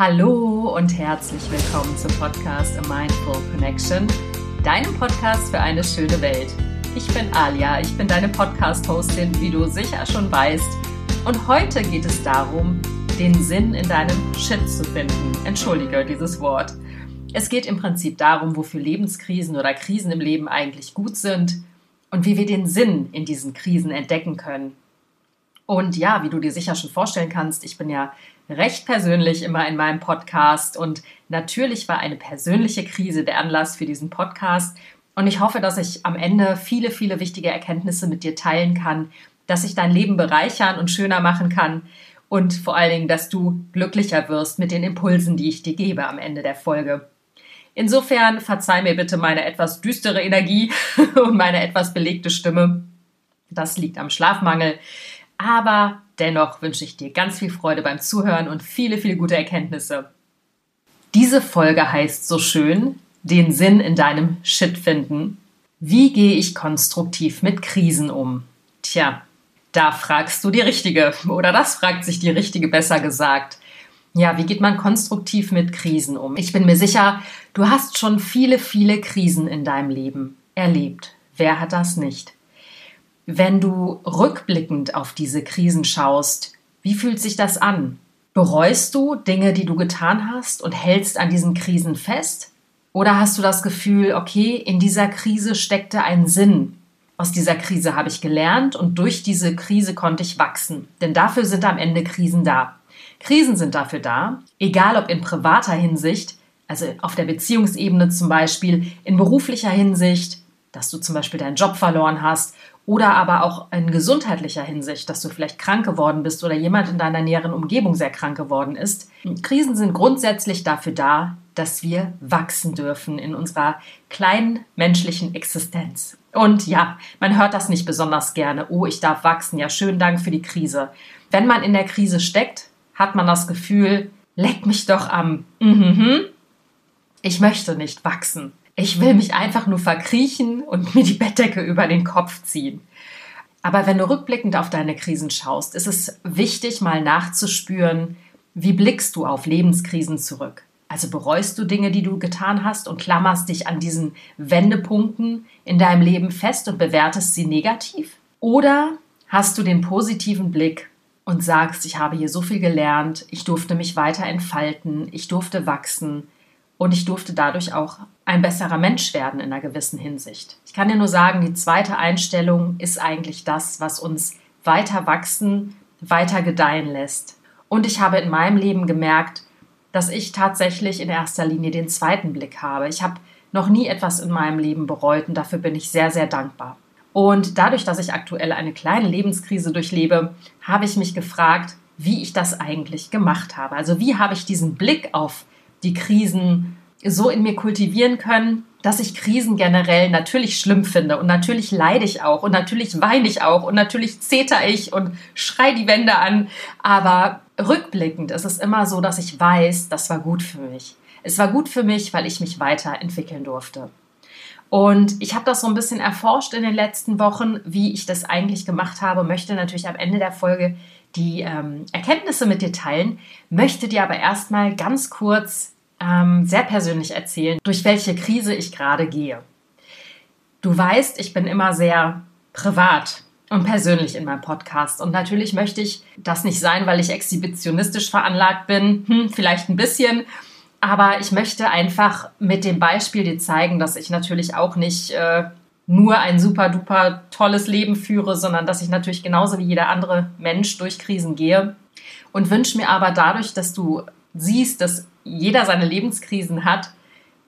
Hallo und herzlich willkommen zum Podcast A Mindful Connection, deinem Podcast für eine schöne Welt. Ich bin Alia, ich bin deine Podcast-Hostin, wie du sicher schon weißt. Und heute geht es darum, den Sinn in deinem Shit zu finden. Entschuldige dieses Wort. Es geht im Prinzip darum, wofür Lebenskrisen oder Krisen im Leben eigentlich gut sind und wie wir den Sinn in diesen Krisen entdecken können. Und ja, wie du dir sicher schon vorstellen kannst, ich bin ja recht persönlich immer in meinem Podcast und natürlich war eine persönliche Krise der Anlass für diesen Podcast. Und ich hoffe, dass ich am Ende viele, viele wichtige Erkenntnisse mit dir teilen kann, dass ich dein Leben bereichern und schöner machen kann und vor allen Dingen, dass du glücklicher wirst mit den Impulsen, die ich dir gebe am Ende der Folge. Insofern verzeih mir bitte meine etwas düstere Energie und meine etwas belegte Stimme. Das liegt am Schlafmangel. Aber dennoch wünsche ich dir ganz viel Freude beim Zuhören und viele, viele gute Erkenntnisse. Diese Folge heißt so schön, den Sinn in deinem Shit finden. Wie gehe ich konstruktiv mit Krisen um? Tja, da fragst du die Richtige oder das fragt sich die Richtige besser gesagt. Ja, wie geht man konstruktiv mit Krisen um? Ich bin mir sicher, du hast schon viele, viele Krisen in deinem Leben erlebt. Wer hat das nicht? Wenn du rückblickend auf diese Krisen schaust, wie fühlt sich das an? Bereust du Dinge, die du getan hast und hältst an diesen Krisen fest? Oder hast du das Gefühl, okay, in dieser Krise steckte ein Sinn? Aus dieser Krise habe ich gelernt und durch diese Krise konnte ich wachsen. Denn dafür sind am Ende Krisen da. Krisen sind dafür da, egal ob in privater Hinsicht, also auf der Beziehungsebene zum Beispiel, in beruflicher Hinsicht, dass du zum Beispiel deinen Job verloren hast oder aber auch in gesundheitlicher Hinsicht, dass du vielleicht krank geworden bist oder jemand in deiner näheren Umgebung sehr krank geworden ist. Krisen sind grundsätzlich dafür da, dass wir wachsen dürfen in unserer kleinen menschlichen Existenz. Und ja, man hört das nicht besonders gerne. Oh, ich darf wachsen. Ja, schönen Dank für die Krise. Wenn man in der Krise steckt, hat man das Gefühl, leck mich doch am, mhm, ich möchte nicht wachsen. Ich will mich einfach nur verkriechen und mir die Bettdecke über den Kopf ziehen. Aber wenn du rückblickend auf deine Krisen schaust, ist es wichtig, mal nachzuspüren, wie blickst du auf Lebenskrisen zurück? Also bereust du Dinge, die du getan hast und klammerst dich an diesen Wendepunkten in deinem Leben fest und bewertest sie negativ? Oder hast du den positiven Blick und sagst, ich habe hier so viel gelernt, ich durfte mich weiter entfalten, ich durfte wachsen, und ich durfte dadurch auch ein besserer Mensch werden in einer gewissen Hinsicht. Ich kann dir nur sagen, die zweite Einstellung ist eigentlich das, was uns weiter wachsen, weiter gedeihen lässt. Und ich habe in meinem Leben gemerkt, dass ich tatsächlich in erster Linie den zweiten Blick habe. Ich habe noch nie etwas in meinem Leben bereut und dafür bin ich sehr, sehr dankbar. Und dadurch, dass ich aktuell eine kleine Lebenskrise durchlebe, habe ich mich gefragt, wie ich das eigentlich gemacht habe. Also wie habe ich diesen Blick auf die Krisen so in mir kultivieren können, dass ich Krisen generell natürlich schlimm finde und natürlich leide ich auch und natürlich weine ich auch und natürlich zeter ich und schrei die Wände an. Aber rückblickend ist es immer so, dass ich weiß, das war gut für mich. Es war gut für mich, weil ich mich weiterentwickeln durfte. Und ich habe das so ein bisschen erforscht in den letzten Wochen, wie ich das eigentlich gemacht habe, möchte natürlich am Ende der Folge die ähm, Erkenntnisse mit dir teilen, möchte dir aber erstmal ganz kurz ähm, sehr persönlich erzählen, durch welche Krise ich gerade gehe. Du weißt, ich bin immer sehr privat und persönlich in meinem Podcast. Und natürlich möchte ich das nicht sein, weil ich exhibitionistisch veranlagt bin. Hm, vielleicht ein bisschen. Aber ich möchte einfach mit dem Beispiel dir zeigen, dass ich natürlich auch nicht äh, nur ein super duper tolles Leben führe, sondern dass ich natürlich genauso wie jeder andere Mensch durch Krisen gehe. Und wünsche mir aber dadurch, dass du siehst, dass jeder seine Lebenskrisen hat,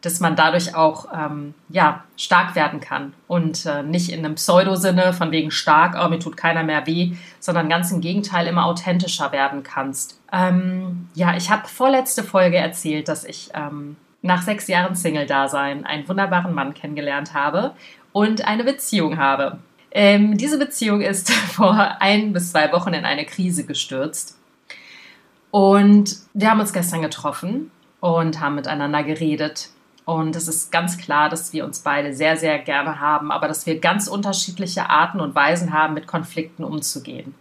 dass man dadurch auch ähm, ja, stark werden kann und äh, nicht in einem Pseudo-Sinne von wegen stark, oh, mir tut keiner mehr weh, sondern ganz im Gegenteil immer authentischer werden kannst. Ähm, ja, ich habe vorletzte Folge erzählt, dass ich ähm, nach sechs Jahren Single-Dasein einen wunderbaren Mann kennengelernt habe und eine Beziehung habe. Ähm, diese Beziehung ist vor ein bis zwei Wochen in eine Krise gestürzt. Und wir haben uns gestern getroffen und haben miteinander geredet. Und es ist ganz klar, dass wir uns beide sehr, sehr gerne haben, aber dass wir ganz unterschiedliche Arten und Weisen haben, mit Konflikten umzugehen.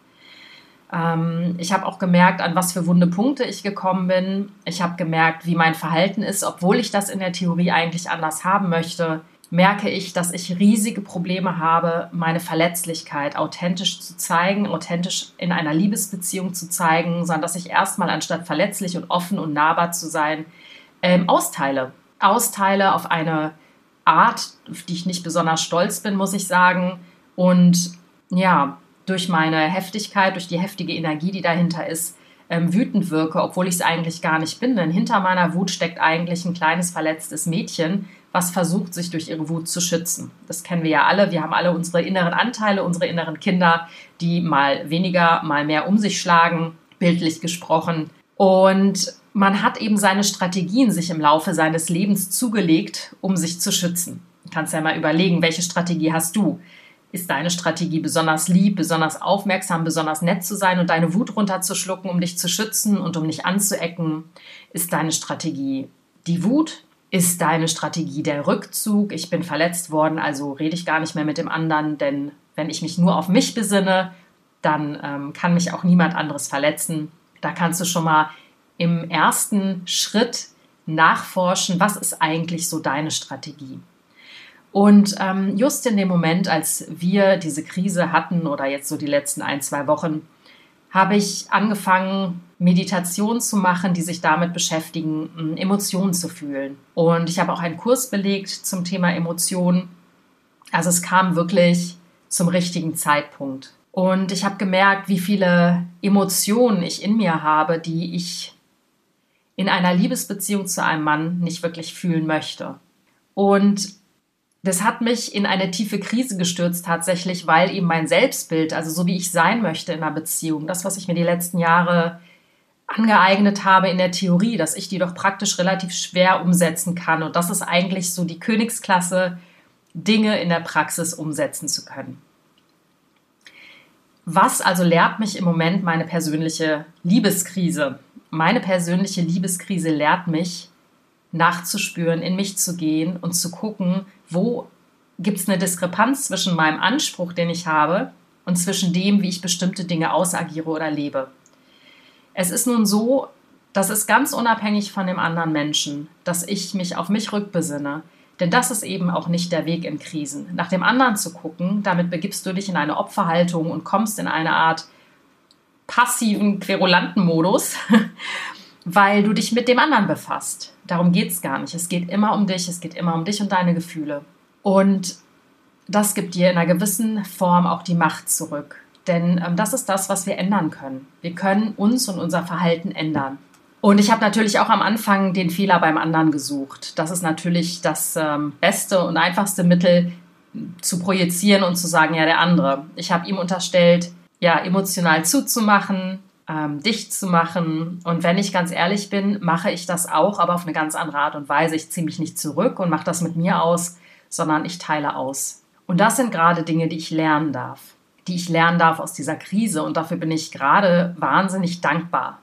Ähm, ich habe auch gemerkt, an was für wunde Punkte ich gekommen bin. Ich habe gemerkt, wie mein Verhalten ist, obwohl ich das in der Theorie eigentlich anders haben möchte. Merke ich, dass ich riesige Probleme habe, meine Verletzlichkeit authentisch zu zeigen, authentisch in einer Liebesbeziehung zu zeigen, sondern dass ich erstmal anstatt verletzlich und offen und nahbar zu sein, ähm, austeile. Austeile auf eine Art, auf die ich nicht besonders stolz bin, muss ich sagen. Und ja, durch meine Heftigkeit, durch die heftige Energie, die dahinter ist, ähm, wütend wirke, obwohl ich es eigentlich gar nicht bin. Denn hinter meiner Wut steckt eigentlich ein kleines verletztes Mädchen, was versucht, sich durch ihre Wut zu schützen. Das kennen wir ja alle. Wir haben alle unsere inneren Anteile, unsere inneren Kinder, die mal weniger, mal mehr um sich schlagen, bildlich gesprochen. Und man hat eben seine Strategien sich im Laufe seines Lebens zugelegt, um sich zu schützen. Du kannst ja mal überlegen, welche Strategie hast du? Ist deine Strategie besonders lieb, besonders aufmerksam, besonders nett zu sein und deine Wut runterzuschlucken, um dich zu schützen und um nicht anzuecken? Ist deine Strategie die Wut? Ist deine Strategie der Rückzug? Ich bin verletzt worden, also rede ich gar nicht mehr mit dem anderen, denn wenn ich mich nur auf mich besinne, dann ähm, kann mich auch niemand anderes verletzen. Da kannst du schon mal im ersten Schritt nachforschen, was ist eigentlich so deine Strategie. Und ähm, just in dem Moment, als wir diese Krise hatten oder jetzt so die letzten ein, zwei Wochen, habe ich angefangen, Meditationen zu machen, die sich damit beschäftigen, Emotionen zu fühlen. Und ich habe auch einen Kurs belegt zum Thema Emotionen. Also es kam wirklich zum richtigen Zeitpunkt. Und ich habe gemerkt, wie viele Emotionen ich in mir habe, die ich in einer Liebesbeziehung zu einem Mann nicht wirklich fühlen möchte. Und das hat mich in eine tiefe Krise gestürzt tatsächlich, weil eben mein Selbstbild, also so wie ich sein möchte in einer Beziehung, das, was ich mir die letzten Jahre angeeignet habe in der Theorie, dass ich die doch praktisch relativ schwer umsetzen kann. Und das ist eigentlich so die Königsklasse, Dinge in der Praxis umsetzen zu können. Was also lehrt mich im Moment meine persönliche Liebeskrise? Meine persönliche Liebeskrise lehrt mich, nachzuspüren, in mich zu gehen und zu gucken, wo gibt es eine Diskrepanz zwischen meinem Anspruch, den ich habe, und zwischen dem, wie ich bestimmte Dinge ausagiere oder lebe. Es ist nun so, das ist ganz unabhängig von dem anderen Menschen, dass ich mich auf mich rückbesinne. Denn das ist eben auch nicht der Weg in Krisen. Nach dem anderen zu gucken, damit begibst du dich in eine Opferhaltung und kommst in eine Art passiven, querulanten Modus, weil du dich mit dem anderen befasst. Darum geht es gar nicht. Es geht immer um dich, es geht immer um dich und deine Gefühle. Und das gibt dir in einer gewissen Form auch die Macht zurück. Denn ähm, das ist das, was wir ändern können. Wir können uns und unser Verhalten ändern. Und ich habe natürlich auch am Anfang den Fehler beim anderen gesucht. Das ist natürlich das ähm, beste und einfachste Mittel zu projizieren und zu sagen, ja, der andere. Ich habe ihm unterstellt, ja, emotional zuzumachen, ähm, dicht zu machen. Und wenn ich ganz ehrlich bin, mache ich das auch, aber auf eine ganz andere Art und Weise. Ich ziehe mich nicht zurück und mache das mit mir aus, sondern ich teile aus. Und das sind gerade Dinge, die ich lernen darf, die ich lernen darf aus dieser Krise. Und dafür bin ich gerade wahnsinnig dankbar.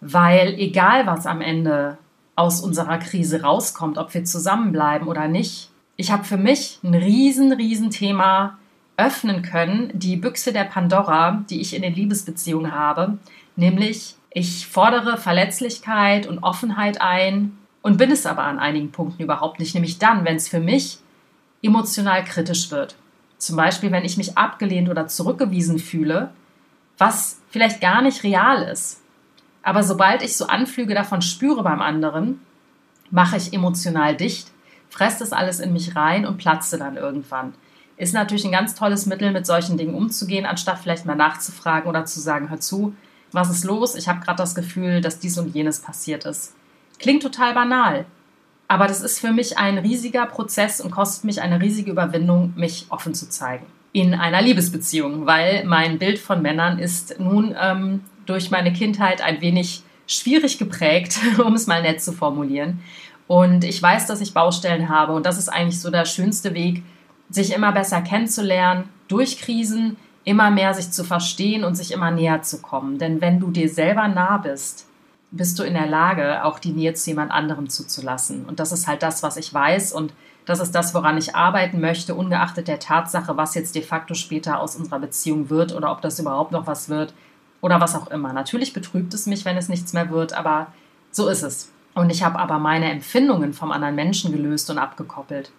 Weil egal, was am Ende aus unserer Krise rauskommt, ob wir zusammenbleiben oder nicht, ich habe für mich ein riesen, riesen Thema öffnen können, die Büchse der Pandora, die ich in den Liebesbeziehungen habe, nämlich ich fordere Verletzlichkeit und Offenheit ein und bin es aber an einigen Punkten überhaupt nicht, nämlich dann, wenn es für mich emotional kritisch wird. Zum Beispiel, wenn ich mich abgelehnt oder zurückgewiesen fühle, was vielleicht gar nicht real ist. Aber sobald ich so Anflüge davon spüre beim anderen, mache ich emotional dicht, fresse das alles in mich rein und platze dann irgendwann ist natürlich ein ganz tolles Mittel, mit solchen Dingen umzugehen, anstatt vielleicht mal nachzufragen oder zu sagen, hör zu, was ist los? Ich habe gerade das Gefühl, dass dies und jenes passiert ist. Klingt total banal, aber das ist für mich ein riesiger Prozess und kostet mich eine riesige Überwindung, mich offen zu zeigen. In einer Liebesbeziehung, weil mein Bild von Männern ist nun ähm, durch meine Kindheit ein wenig schwierig geprägt, um es mal nett zu formulieren. Und ich weiß, dass ich Baustellen habe und das ist eigentlich so der schönste Weg, sich immer besser kennenzulernen, durch Krisen immer mehr sich zu verstehen und sich immer näher zu kommen. Denn wenn du dir selber nah bist, bist du in der Lage, auch die Nähe zu jemand anderem zuzulassen. Und das ist halt das, was ich weiß und das ist das, woran ich arbeiten möchte, ungeachtet der Tatsache, was jetzt de facto später aus unserer Beziehung wird oder ob das überhaupt noch was wird. oder was auch immer. Natürlich betrübt es mich, wenn es nichts mehr wird, aber so ist es. Und ich habe aber meine Empfindungen vom anderen Menschen gelöst und abgekoppelt.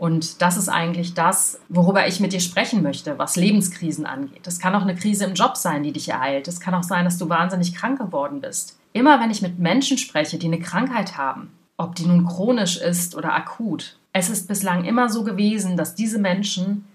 Und das ist eigentlich das, worüber ich mit dir sprechen möchte, was Lebenskrisen angeht. Es kann auch eine Krise im Job sein, die dich ereilt. Es kann auch sein, dass du wahnsinnig krank geworden bist. Immer wenn ich mit Menschen spreche, die eine Krankheit haben, ob die nun chronisch ist oder akut, es ist bislang immer so gewesen, dass diese Menschen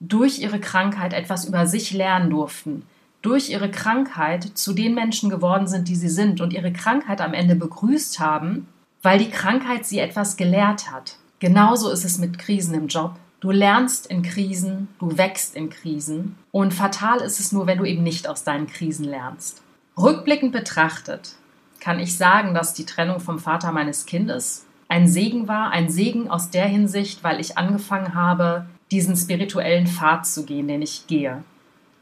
durch ihre Krankheit etwas über sich lernen durften, durch ihre Krankheit zu den Menschen geworden sind, die sie sind und ihre Krankheit am Ende begrüßt haben, weil die Krankheit sie etwas gelehrt hat. Genauso ist es mit Krisen im Job. Du lernst in Krisen, du wächst in Krisen und fatal ist es nur, wenn du eben nicht aus deinen Krisen lernst. Rückblickend betrachtet kann ich sagen, dass die Trennung vom Vater meines Kindes ein Segen war, ein Segen aus der Hinsicht, weil ich angefangen habe, diesen spirituellen Pfad zu gehen, den ich gehe.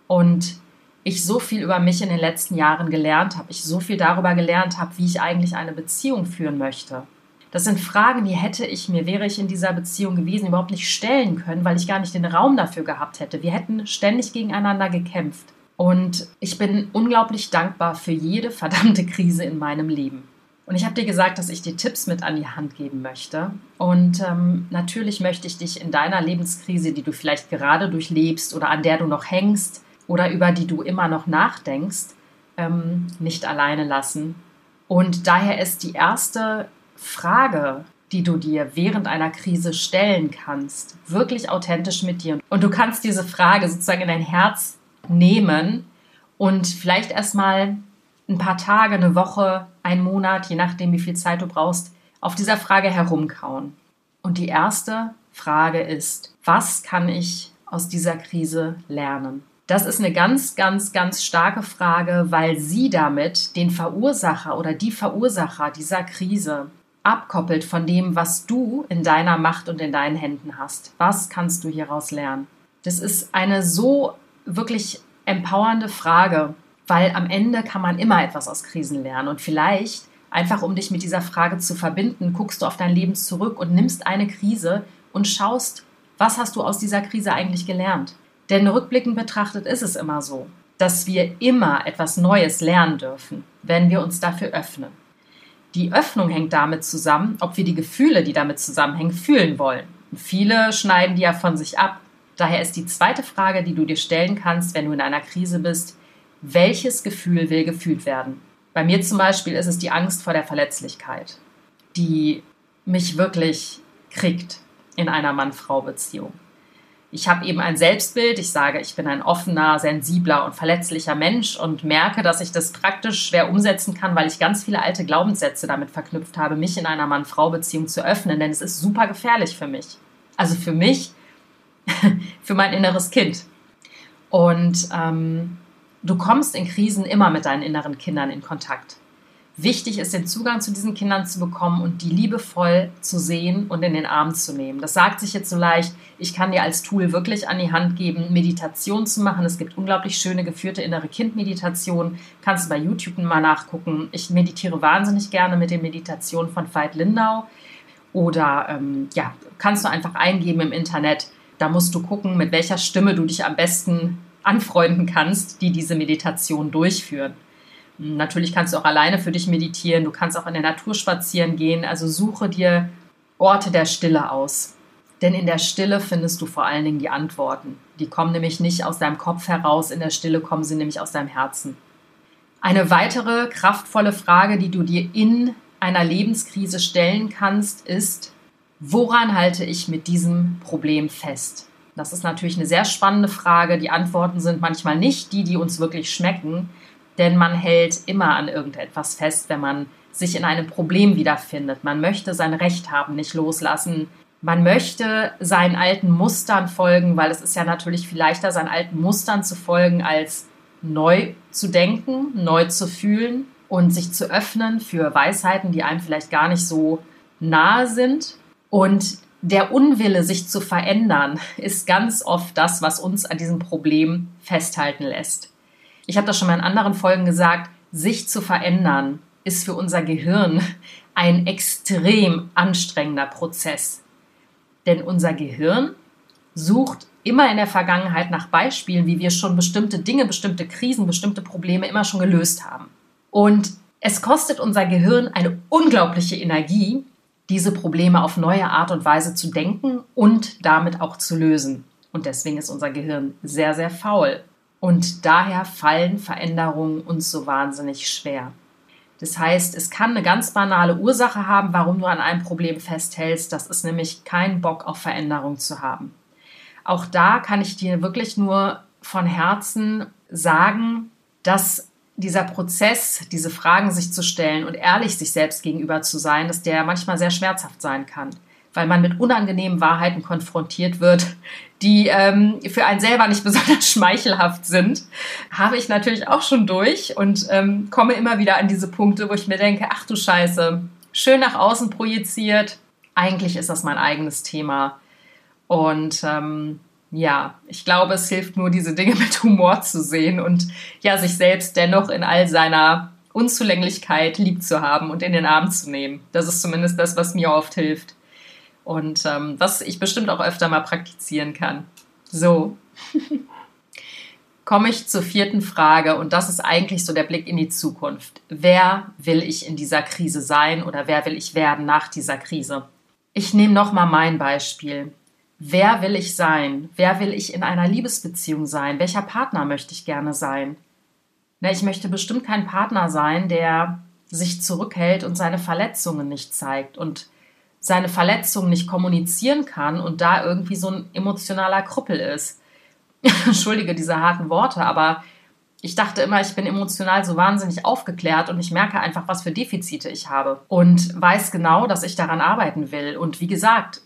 Und ich so viel über mich in den letzten Jahren gelernt habe, ich so viel darüber gelernt habe, wie ich eigentlich eine Beziehung führen möchte. Das sind Fragen, die hätte ich mir, wäre ich in dieser Beziehung gewesen, überhaupt nicht stellen können, weil ich gar nicht den Raum dafür gehabt hätte. Wir hätten ständig gegeneinander gekämpft. Und ich bin unglaublich dankbar für jede verdammte Krise in meinem Leben. Und ich habe dir gesagt, dass ich dir Tipps mit an die Hand geben möchte. Und ähm, natürlich möchte ich dich in deiner Lebenskrise, die du vielleicht gerade durchlebst oder an der du noch hängst, oder über die du immer noch nachdenkst, ähm, nicht alleine lassen. Und daher ist die erste Frage, die du dir während einer Krise stellen kannst, wirklich authentisch mit dir. Und du kannst diese Frage sozusagen in dein Herz nehmen und vielleicht erstmal ein paar Tage, eine Woche, einen Monat, je nachdem, wie viel Zeit du brauchst, auf dieser Frage herumkauen. Und die erste Frage ist, was kann ich aus dieser Krise lernen? Das ist eine ganz, ganz, ganz starke Frage, weil sie damit den Verursacher oder die Verursacher dieser Krise abkoppelt von dem, was du in deiner Macht und in deinen Händen hast. Was kannst du hieraus lernen? Das ist eine so wirklich empowernde Frage, weil am Ende kann man immer etwas aus Krisen lernen und vielleicht einfach um dich mit dieser Frage zu verbinden, guckst du auf dein Leben zurück und nimmst eine Krise und schaust, was hast du aus dieser Krise eigentlich gelernt? Denn rückblickend betrachtet ist es immer so, dass wir immer etwas Neues lernen dürfen, wenn wir uns dafür öffnen. Die Öffnung hängt damit zusammen, ob wir die Gefühle, die damit zusammenhängen, fühlen wollen. Viele schneiden die ja von sich ab. Daher ist die zweite Frage, die du dir stellen kannst, wenn du in einer Krise bist, welches Gefühl will gefühlt werden? Bei mir zum Beispiel ist es die Angst vor der Verletzlichkeit, die mich wirklich kriegt in einer Mann-Frau-Beziehung. Ich habe eben ein Selbstbild, ich sage, ich bin ein offener, sensibler und verletzlicher Mensch und merke, dass ich das praktisch schwer umsetzen kann, weil ich ganz viele alte Glaubenssätze damit verknüpft habe, mich in einer Mann-Frau-Beziehung zu öffnen, denn es ist super gefährlich für mich. Also für mich, für mein inneres Kind. Und ähm, du kommst in Krisen immer mit deinen inneren Kindern in Kontakt wichtig ist, den Zugang zu diesen Kindern zu bekommen und die liebevoll zu sehen und in den Arm zu nehmen. Das sagt sich jetzt so leicht. Ich kann dir als Tool wirklich an die Hand geben, Meditation zu machen. Es gibt unglaublich schöne geführte innere Kindmeditation. Kannst du bei YouTube mal nachgucken. Ich meditiere wahnsinnig gerne mit den Meditationen von Veit Lindau. Oder ähm, ja, kannst du einfach eingeben im Internet. Da musst du gucken, mit welcher Stimme du dich am besten anfreunden kannst, die diese Meditation durchführen. Natürlich kannst du auch alleine für dich meditieren, du kannst auch in der Natur spazieren gehen. Also suche dir Orte der Stille aus. Denn in der Stille findest du vor allen Dingen die Antworten. Die kommen nämlich nicht aus deinem Kopf heraus, in der Stille kommen sie nämlich aus deinem Herzen. Eine weitere kraftvolle Frage, die du dir in einer Lebenskrise stellen kannst, ist, woran halte ich mit diesem Problem fest? Das ist natürlich eine sehr spannende Frage. Die Antworten sind manchmal nicht die, die uns wirklich schmecken, denn man hält immer an irgendetwas fest, wenn man sich in einem Problem wiederfindet. Man möchte sein Recht haben, nicht loslassen. Man möchte seinen alten Mustern folgen, weil es ist ja natürlich viel leichter, seinen alten Mustern zu folgen, als neu zu denken, neu zu fühlen und sich zu öffnen für Weisheiten, die einem vielleicht gar nicht so nahe sind. Und der Unwille, sich zu verändern, ist ganz oft das, was uns an diesem Problem festhalten lässt ich habe das schon mal in anderen Folgen gesagt, sich zu verändern ist für unser Gehirn ein extrem anstrengender Prozess. Denn unser Gehirn sucht immer in der Vergangenheit nach Beispielen, wie wir schon bestimmte Dinge, bestimmte Krisen, bestimmte Probleme immer schon gelöst haben. Und es kostet unser Gehirn eine unglaubliche Energie, diese Probleme auf neue Art und Weise zu denken und damit auch zu lösen. Und deswegen ist unser Gehirn sehr, sehr faul. Und daher fallen Veränderungen uns so wahnsinnig schwer. Das heißt, es kann eine ganz banale Ursache haben, warum du an einem Problem festhältst. Das ist nämlich kein Bock auf Veränderung zu haben. Auch da kann ich dir wirklich nur von Herzen sagen, dass dieser Prozess, diese Fragen sich zu stellen und ehrlich sich selbst gegenüber zu sein, dass der manchmal sehr schmerzhaft sein kann, weil man mit unangenehmen Wahrheiten konfrontiert wird, die ähm, für einen selber nicht besonders schmeichelhaft sind, habe ich natürlich auch schon durch und ähm, komme immer wieder an diese Punkte, wo ich mir denke, ach du Scheiße, schön nach außen projiziert, eigentlich ist das mein eigenes Thema. Und ähm, ja, ich glaube, es hilft nur, diese Dinge mit Humor zu sehen und ja, sich selbst dennoch in all seiner Unzulänglichkeit lieb zu haben und in den Arm zu nehmen. Das ist zumindest das, was mir oft hilft. Und ähm, was ich bestimmt auch öfter mal praktizieren kann. So. Komme ich zur vierten Frage und das ist eigentlich so der Blick in die Zukunft. Wer will ich in dieser Krise sein oder wer will ich werden nach dieser Krise? Ich nehme nochmal mein Beispiel. Wer will ich sein? Wer will ich in einer Liebesbeziehung sein? Welcher Partner möchte ich gerne sein? Na, ich möchte bestimmt kein Partner sein, der sich zurückhält und seine Verletzungen nicht zeigt und seine Verletzungen nicht kommunizieren kann und da irgendwie so ein emotionaler Krüppel ist. Entschuldige diese harten Worte, aber ich dachte immer, ich bin emotional so wahnsinnig aufgeklärt und ich merke einfach, was für Defizite ich habe und weiß genau, dass ich daran arbeiten will. Und wie gesagt,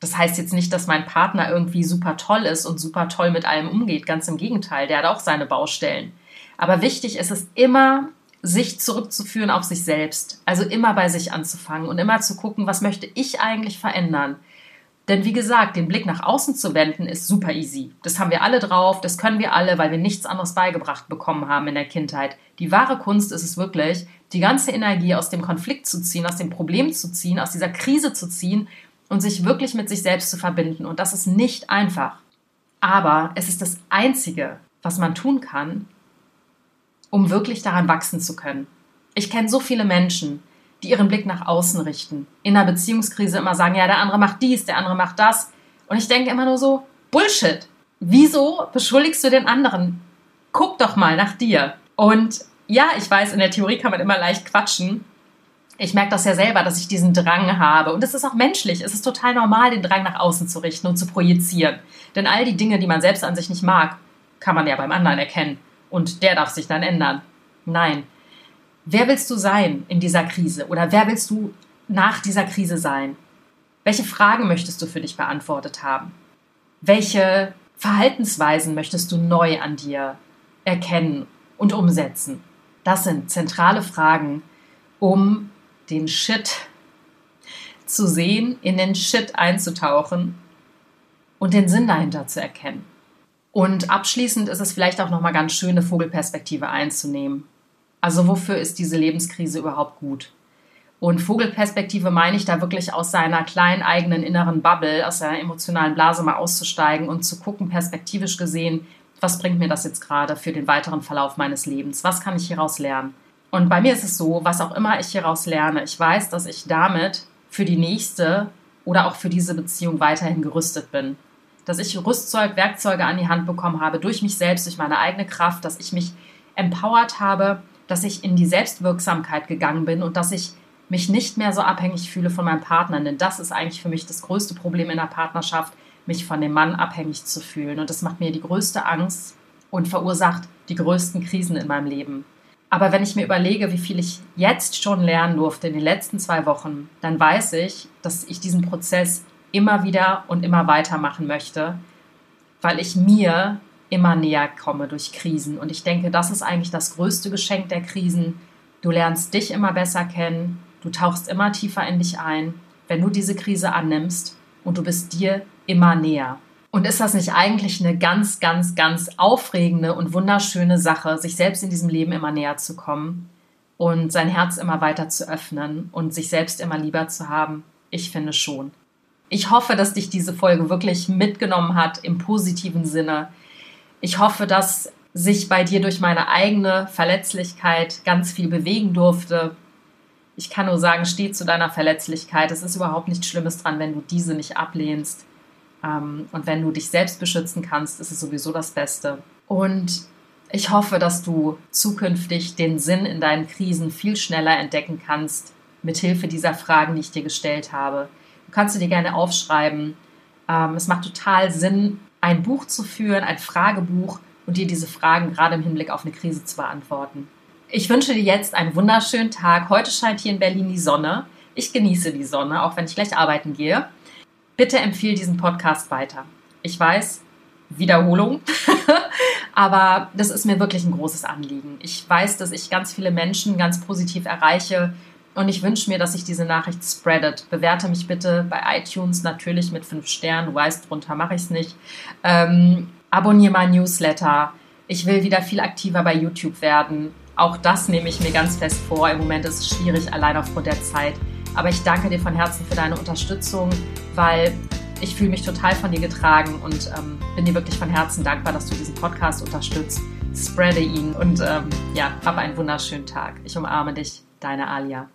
das heißt jetzt nicht, dass mein Partner irgendwie super toll ist und super toll mit allem umgeht. Ganz im Gegenteil, der hat auch seine Baustellen. Aber wichtig ist es immer, sich zurückzuführen auf sich selbst. Also immer bei sich anzufangen und immer zu gucken, was möchte ich eigentlich verändern. Denn wie gesagt, den Blick nach außen zu wenden, ist super easy. Das haben wir alle drauf, das können wir alle, weil wir nichts anderes beigebracht bekommen haben in der Kindheit. Die wahre Kunst ist es wirklich, die ganze Energie aus dem Konflikt zu ziehen, aus dem Problem zu ziehen, aus dieser Krise zu ziehen und sich wirklich mit sich selbst zu verbinden. Und das ist nicht einfach. Aber es ist das Einzige, was man tun kann, um wirklich daran wachsen zu können. Ich kenne so viele Menschen, die ihren Blick nach außen richten, in einer Beziehungskrise immer sagen, ja, der andere macht dies, der andere macht das. Und ich denke immer nur so, Bullshit. Wieso beschuldigst du den anderen? Guck doch mal nach dir. Und ja, ich weiß, in der Theorie kann man immer leicht quatschen, ich merke das ja selber, dass ich diesen Drang habe. Und es ist auch menschlich. Es ist total normal, den Drang nach außen zu richten und zu projizieren. Denn all die Dinge, die man selbst an sich nicht mag, kann man ja beim anderen erkennen. Und der darf sich dann ändern. Nein. Wer willst du sein in dieser Krise? Oder wer willst du nach dieser Krise sein? Welche Fragen möchtest du für dich beantwortet haben? Welche Verhaltensweisen möchtest du neu an dir erkennen und umsetzen? Das sind zentrale Fragen, um den Shit zu sehen, in den Shit einzutauchen und den Sinn dahinter zu erkennen. Und abschließend ist es vielleicht auch nochmal ganz schön, eine Vogelperspektive einzunehmen. Also wofür ist diese Lebenskrise überhaupt gut? Und Vogelperspektive meine ich da wirklich aus seiner kleinen eigenen inneren Bubble, aus seiner emotionalen Blase mal auszusteigen und zu gucken, perspektivisch gesehen, was bringt mir das jetzt gerade für den weiteren Verlauf meines Lebens? Was kann ich hieraus lernen? Und bei mir ist es so, was auch immer ich hieraus lerne, ich weiß, dass ich damit für die nächste oder auch für diese Beziehung weiterhin gerüstet bin. Dass ich Rüstzeug, Werkzeuge an die Hand bekommen habe durch mich selbst, durch meine eigene Kraft, dass ich mich empowert habe, dass ich in die Selbstwirksamkeit gegangen bin und dass ich mich nicht mehr so abhängig fühle von meinem Partner. Denn das ist eigentlich für mich das größte Problem in der Partnerschaft, mich von dem Mann abhängig zu fühlen. Und das macht mir die größte Angst und verursacht die größten Krisen in meinem Leben. Aber wenn ich mir überlege, wie viel ich jetzt schon lernen durfte in den letzten zwei Wochen, dann weiß ich, dass ich diesen Prozess immer wieder und immer weiter machen möchte, weil ich mir immer näher komme durch Krisen. Und ich denke, das ist eigentlich das größte Geschenk der Krisen. Du lernst dich immer besser kennen, du tauchst immer tiefer in dich ein, wenn du diese Krise annimmst und du bist dir immer näher. Und ist das nicht eigentlich eine ganz, ganz, ganz aufregende und wunderschöne Sache, sich selbst in diesem Leben immer näher zu kommen und sein Herz immer weiter zu öffnen und sich selbst immer lieber zu haben? Ich finde schon. Ich hoffe, dass dich diese Folge wirklich mitgenommen hat im positiven Sinne. Ich hoffe, dass sich bei dir durch meine eigene Verletzlichkeit ganz viel bewegen durfte. Ich kann nur sagen, steh zu deiner Verletzlichkeit. Es ist überhaupt nichts Schlimmes dran, wenn du diese nicht ablehnst. Ähm, und wenn du dich selbst beschützen kannst, ist es sowieso das Beste. Und ich hoffe, dass du zukünftig den Sinn in deinen Krisen viel schneller entdecken kannst, mit Hilfe dieser Fragen, die ich dir gestellt habe. Kannst du dir gerne aufschreiben. Ähm, es macht total Sinn, ein Buch zu führen, ein Fragebuch und dir diese Fragen gerade im Hinblick auf eine Krise zu beantworten. Ich wünsche dir jetzt einen wunderschönen Tag. Heute scheint hier in Berlin die Sonne. Ich genieße die Sonne, auch wenn ich gleich arbeiten gehe. Bitte empfehle diesen Podcast weiter. Ich weiß, Wiederholung, aber das ist mir wirklich ein großes Anliegen. Ich weiß, dass ich ganz viele Menschen ganz positiv erreiche und ich wünsche mir, dass sich diese Nachricht spreadet. Bewerte mich bitte bei iTunes natürlich mit fünf Sternen. Du weißt, drunter mache ich es nicht. Ähm, abonniere mein Newsletter. Ich will wieder viel aktiver bei YouTube werden. Auch das nehme ich mir ganz fest vor. Im Moment ist es schwierig, allein aufgrund der Zeit. Aber ich danke dir von Herzen für deine Unterstützung, weil ich fühle mich total von dir getragen und ähm, bin dir wirklich von Herzen dankbar, dass du diesen Podcast unterstützt. Spreade ihn und ähm, ja, hab einen wunderschönen Tag. Ich umarme dich, deine Alia.